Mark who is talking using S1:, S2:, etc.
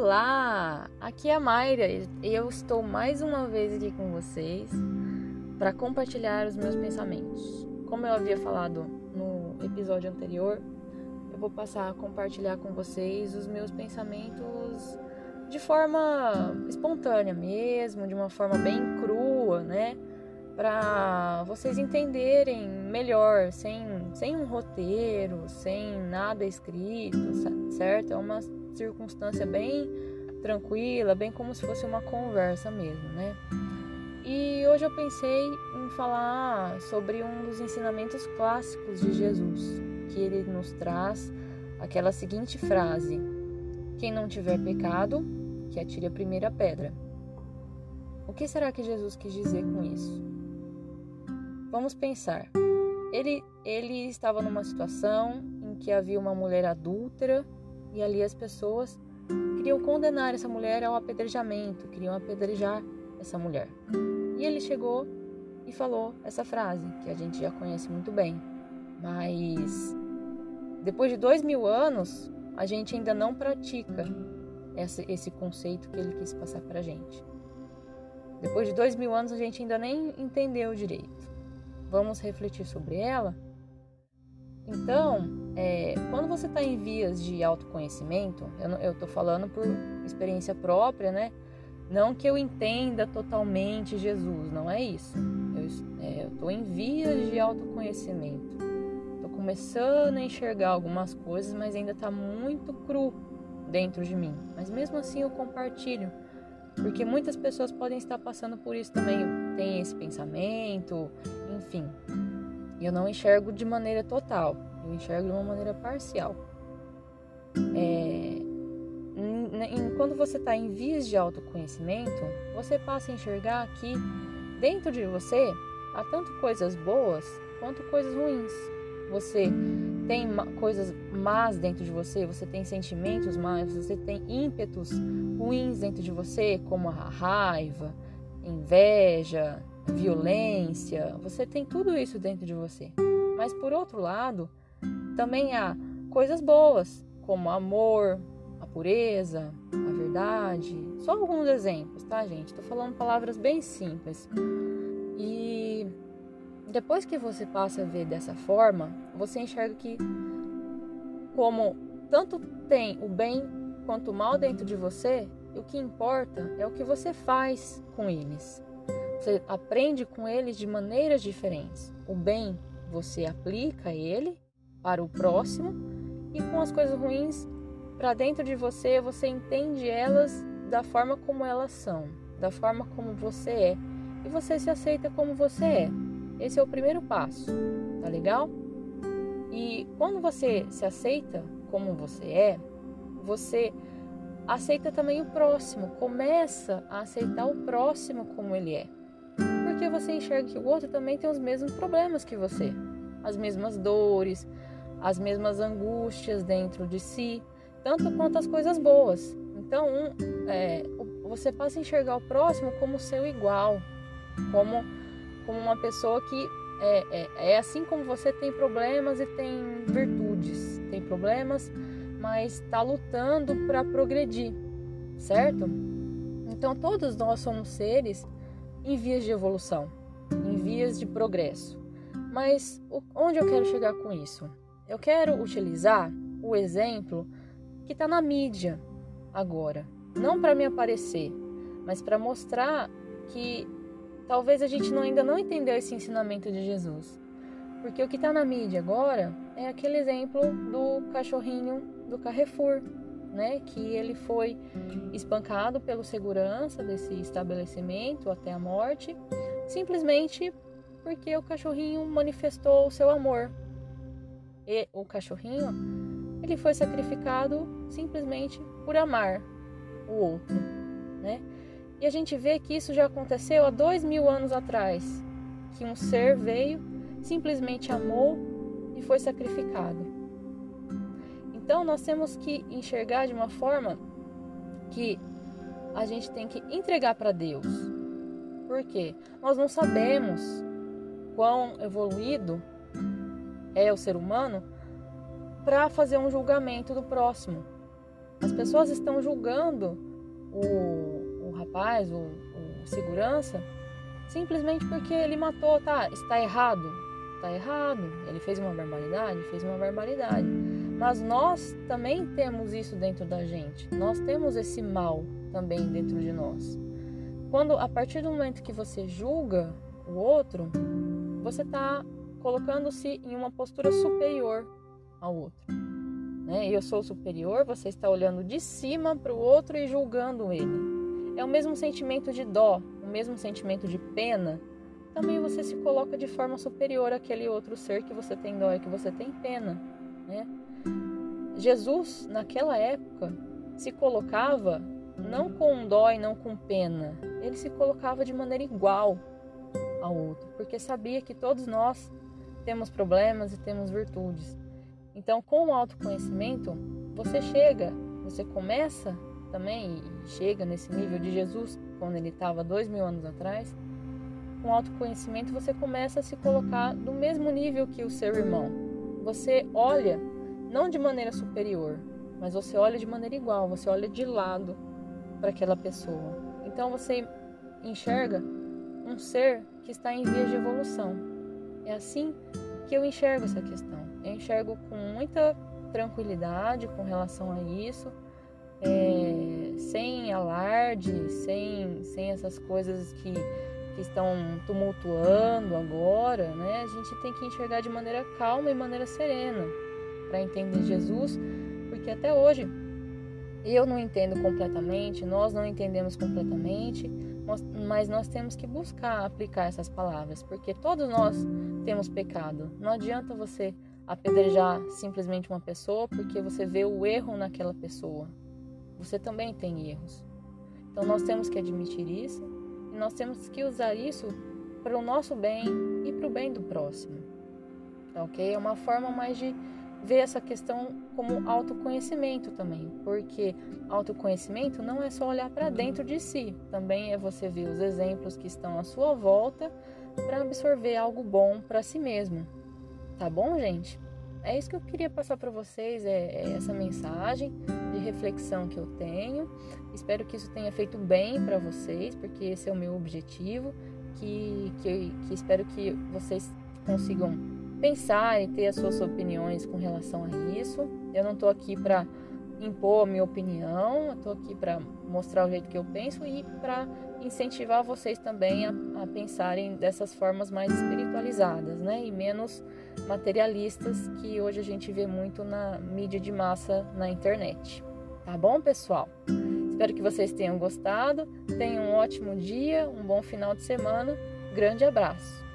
S1: Olá, aqui é a Mayra e eu estou mais uma vez aqui com vocês para compartilhar os meus pensamentos. Como eu havia falado no episódio anterior, eu vou passar a compartilhar com vocês os meus pensamentos de forma espontânea mesmo, de uma forma bem crua, né? Para vocês entenderem melhor, sem, sem um roteiro, sem nada escrito, certo? É uma circunstância bem tranquila, bem como se fosse uma conversa mesmo, né? E hoje eu pensei em falar sobre um dos ensinamentos clássicos de Jesus, que ele nos traz aquela seguinte frase: Quem não tiver pecado, que atire a primeira pedra. O que será que Jesus quis dizer com isso? Vamos pensar. Ele, ele estava numa situação em que havia uma mulher adúltera e ali as pessoas queriam condenar essa mulher ao apedrejamento, queriam apedrejar essa mulher. E ele chegou e falou essa frase, que a gente já conhece muito bem. Mas depois de dois mil anos, a gente ainda não pratica esse, esse conceito que ele quis passar para a gente. Depois de dois mil anos, a gente ainda nem entendeu direito. Vamos refletir sobre ela? Então, é, quando você está em vias de autoconhecimento, eu estou falando por experiência própria, né? Não que eu entenda totalmente Jesus, não é isso. Eu estou é, em vias de autoconhecimento. Estou começando a enxergar algumas coisas, mas ainda está muito cru dentro de mim. Mas mesmo assim eu compartilho, porque muitas pessoas podem estar passando por isso também. Tem esse pensamento, enfim. Eu não enxergo de maneira total, eu enxergo de uma maneira parcial. É, quando você está em vias de autoconhecimento, você passa a enxergar que dentro de você há tanto coisas boas quanto coisas ruins. Você tem coisas más dentro de você, você tem sentimentos más, você tem ímpetos ruins dentro de você, como a raiva, inveja, violência, você tem tudo isso dentro de você. Mas por outro lado, também há coisas boas, como amor, a pureza, a verdade. Só alguns exemplos, tá, gente? Tô falando palavras bem simples. E depois que você passa a ver dessa forma, você enxerga que como tanto tem o bem quanto o mal dentro de você, o que importa é o que você faz com eles. Você aprende com eles de maneiras diferentes. O bem você aplica ele para o próximo e com as coisas ruins para dentro de você, você entende elas da forma como elas são, da forma como você é e você se aceita como você é. Esse é o primeiro passo, tá legal? E quando você se aceita como você é, você aceita também o próximo, começa a aceitar o próximo como ele é porque você enxerga que o outro também tem os mesmos problemas que você, as mesmas dores, as mesmas angústias dentro de si, tanto quanto as coisas boas. Então, é, você passa a enxergar o próximo como seu igual, como, como uma pessoa que é, é, é assim como você tem problemas e tem virtudes, tem problemas, mas está lutando para progredir, certo? Então, todos nós somos seres em vias de evolução, em vias de progresso. Mas onde eu quero chegar com isso? Eu quero utilizar o exemplo que está na mídia agora, não para me aparecer, mas para mostrar que talvez a gente não, ainda não entendeu esse ensinamento de Jesus. Porque o que está na mídia agora é aquele exemplo do cachorrinho do Carrefour, né, que ele foi espancado pelo segurança desse estabelecimento até a morte, simplesmente porque o cachorrinho manifestou o seu amor. E o cachorrinho, ele foi sacrificado simplesmente por amar o outro, né? E a gente vê que isso já aconteceu há dois mil anos atrás, que um ser veio, simplesmente amou e foi sacrificado. Então nós temos que enxergar de uma forma que a gente tem que entregar para Deus. Por quê? Nós não sabemos quão evoluído é o ser humano para fazer um julgamento do próximo. As pessoas estão julgando o, o rapaz, o, o segurança, simplesmente porque ele matou, tá? Está errado. Está errado. Ele fez uma barbaridade? Fez uma barbaridade. Mas nós também temos isso dentro da gente. Nós temos esse mal também dentro de nós. Quando a partir do momento que você julga o outro, você está colocando-se em uma postura superior ao outro. Né? Eu sou superior, você está olhando de cima para o outro e julgando ele. É o mesmo sentimento de dó, o mesmo sentimento de pena. Também você se coloca de forma superior àquele outro ser que você tem dó e que você tem pena. Né? Jesus, naquela época, se colocava não com dó e não com pena, ele se colocava de maneira igual ao outro, porque sabia que todos nós temos problemas e temos virtudes. Então, com o autoconhecimento, você chega, você começa também e chega nesse nível de Jesus, quando ele estava dois mil anos atrás. Com autoconhecimento, você começa a se colocar no mesmo nível que o seu irmão. Você olha não de maneira superior, mas você olha de maneira igual, você olha de lado para aquela pessoa. Então você enxerga um ser que está em vias de evolução. É assim que eu enxergo essa questão. Eu enxergo com muita tranquilidade com relação a isso, é, sem alarde, sem, sem essas coisas que, que estão tumultuando agora, né? A gente tem que enxergar de maneira calma e maneira serena para entender Jesus, porque até hoje eu não entendo completamente, nós não entendemos completamente, mas nós temos que buscar aplicar essas palavras, porque todos nós temos pecado. Não adianta você apedrejar simplesmente uma pessoa porque você vê o erro naquela pessoa. Você também tem erros. Então nós temos que admitir isso e nós temos que usar isso para o nosso bem e para o bem do próximo. Tá ok? É uma forma mais de ver essa questão como autoconhecimento também, porque autoconhecimento não é só olhar para dentro de si, também é você ver os exemplos que estão à sua volta para absorver algo bom para si mesmo. Tá bom, gente? É isso que eu queria passar para vocês, é, é, essa mensagem de reflexão que eu tenho. Espero que isso tenha feito bem para vocês, porque esse é o meu objetivo, que, que, que espero que vocês consigam pensar e ter as suas opiniões com relação a isso. Eu não estou aqui para impor a minha opinião, eu estou aqui para mostrar o jeito que eu penso e para incentivar vocês também a, a, pensarem dessas formas mais espiritualizadas, né? E menos materialistas que hoje a gente vê muito na mídia de massa na internet. Tá bom, pessoal? Espero que vocês tenham gostado. Tenham um ótimo dia, um bom final de semana. Grande abraço!